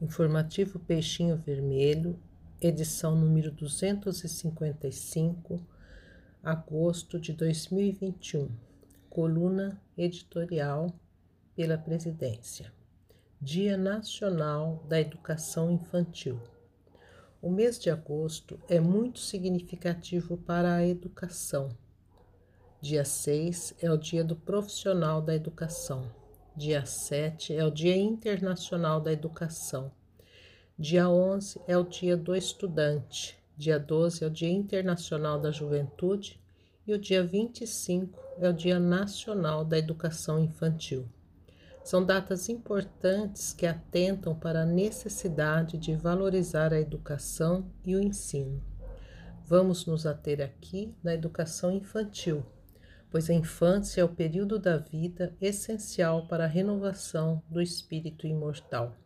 Informativo Peixinho Vermelho, edição número 255, agosto de 2021. Coluna editorial pela Presidência. Dia Nacional da Educação Infantil. O mês de agosto é muito significativo para a educação. Dia 6 é o Dia do Profissional da Educação. Dia 7 é o Dia Internacional da Educação. Dia 11 é o Dia do Estudante. Dia 12 é o Dia Internacional da Juventude. E o dia 25 é o Dia Nacional da Educação Infantil. São datas importantes que atentam para a necessidade de valorizar a educação e o ensino. Vamos nos ater aqui na educação infantil pois a infância é o período da vida essencial para a renovação do espírito imortal.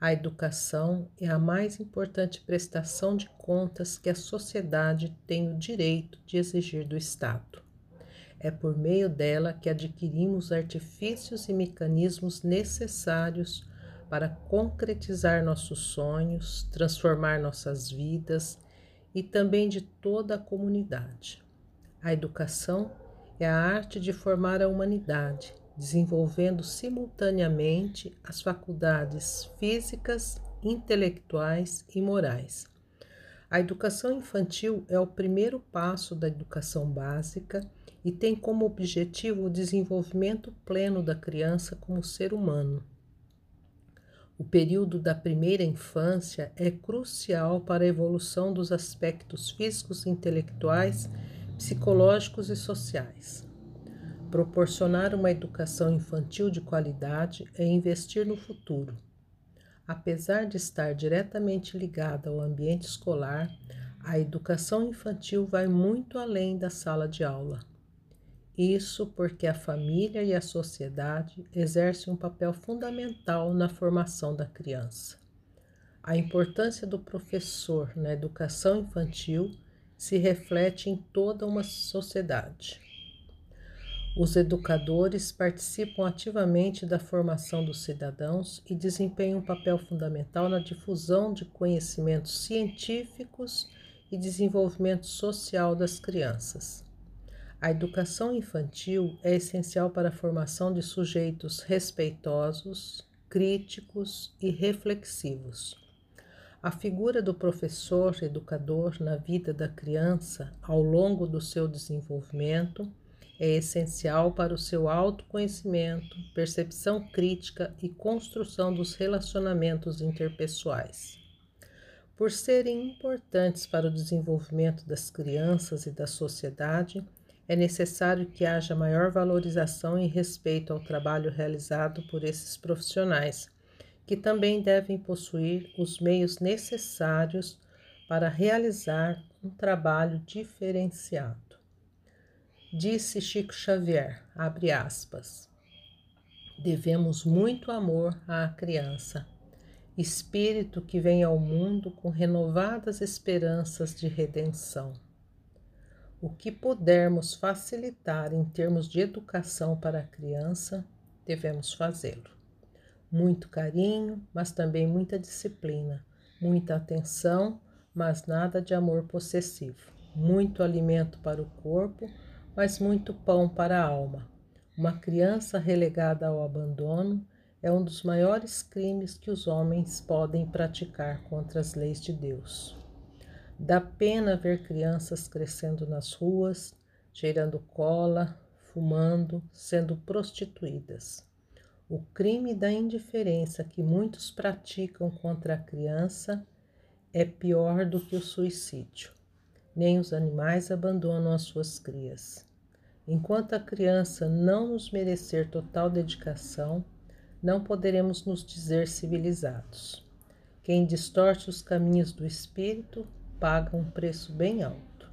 A educação é a mais importante prestação de contas que a sociedade tem o direito de exigir do Estado. É por meio dela que adquirimos artifícios e mecanismos necessários para concretizar nossos sonhos, transformar nossas vidas e também de toda a comunidade. A educação é a arte de formar a humanidade, desenvolvendo simultaneamente as faculdades físicas, intelectuais e morais. A educação infantil é o primeiro passo da educação básica e tem como objetivo o desenvolvimento pleno da criança como ser humano. O período da primeira infância é crucial para a evolução dos aspectos físicos e intelectuais psicológicos e sociais. Proporcionar uma educação infantil de qualidade é investir no futuro. Apesar de estar diretamente ligada ao ambiente escolar, a educação infantil vai muito além da sala de aula. Isso porque a família e a sociedade exercem um papel fundamental na formação da criança. A importância do professor na educação infantil se reflete em toda uma sociedade. Os educadores participam ativamente da formação dos cidadãos e desempenham um papel fundamental na difusão de conhecimentos científicos e desenvolvimento social das crianças. A educação infantil é essencial para a formação de sujeitos respeitosos, críticos e reflexivos a figura do professor educador na vida da criança ao longo do seu desenvolvimento é essencial para o seu autoconhecimento, percepção crítica e construção dos relacionamentos interpessoais. Por serem importantes para o desenvolvimento das crianças e da sociedade, é necessário que haja maior valorização e respeito ao trabalho realizado por esses profissionais que também devem possuir os meios necessários para realizar um trabalho diferenciado. Disse Chico Xavier, abre aspas, devemos muito amor à criança, espírito que vem ao mundo com renovadas esperanças de redenção. O que pudermos facilitar em termos de educação para a criança, devemos fazê-lo muito carinho, mas também muita disciplina, muita atenção, mas nada de amor possessivo, muito alimento para o corpo, mas muito pão para a alma. Uma criança relegada ao abandono é um dos maiores crimes que os homens podem praticar contra as leis de Deus. Dá pena ver crianças crescendo nas ruas, cheirando cola, fumando, sendo prostituídas. O crime da indiferença que muitos praticam contra a criança é pior do que o suicídio. Nem os animais abandonam as suas crias. Enquanto a criança não nos merecer total dedicação, não poderemos nos dizer civilizados. Quem distorce os caminhos do espírito paga um preço bem alto.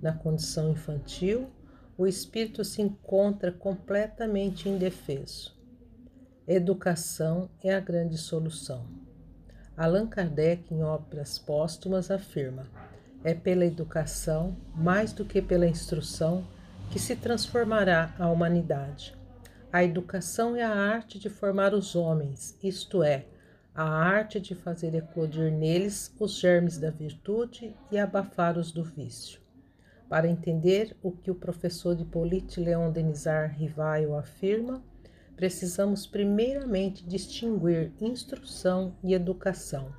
Na condição infantil, o espírito se encontra completamente indefeso Educação é a grande solução. Allan Kardec, em obras póstumas, afirma: é pela educação, mais do que pela instrução, que se transformará a humanidade. A educação é a arte de formar os homens, isto é, a arte de fazer eclodir neles os germes da virtude e abafar os do vício. Para entender o que o professor Hippolyte Leon Denisard Rivaio afirma, precisamos primeiramente distinguir instrução e educação.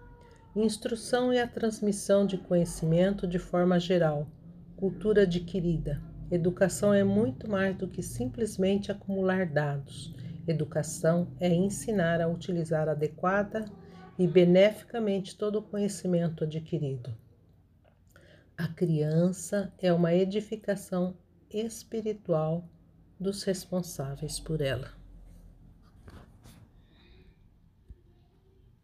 Instrução é a transmissão de conhecimento de forma geral, cultura adquirida. Educação é muito mais do que simplesmente acumular dados. Educação é ensinar a utilizar adequada e beneficamente todo o conhecimento adquirido. A criança é uma edificação espiritual dos responsáveis por ela.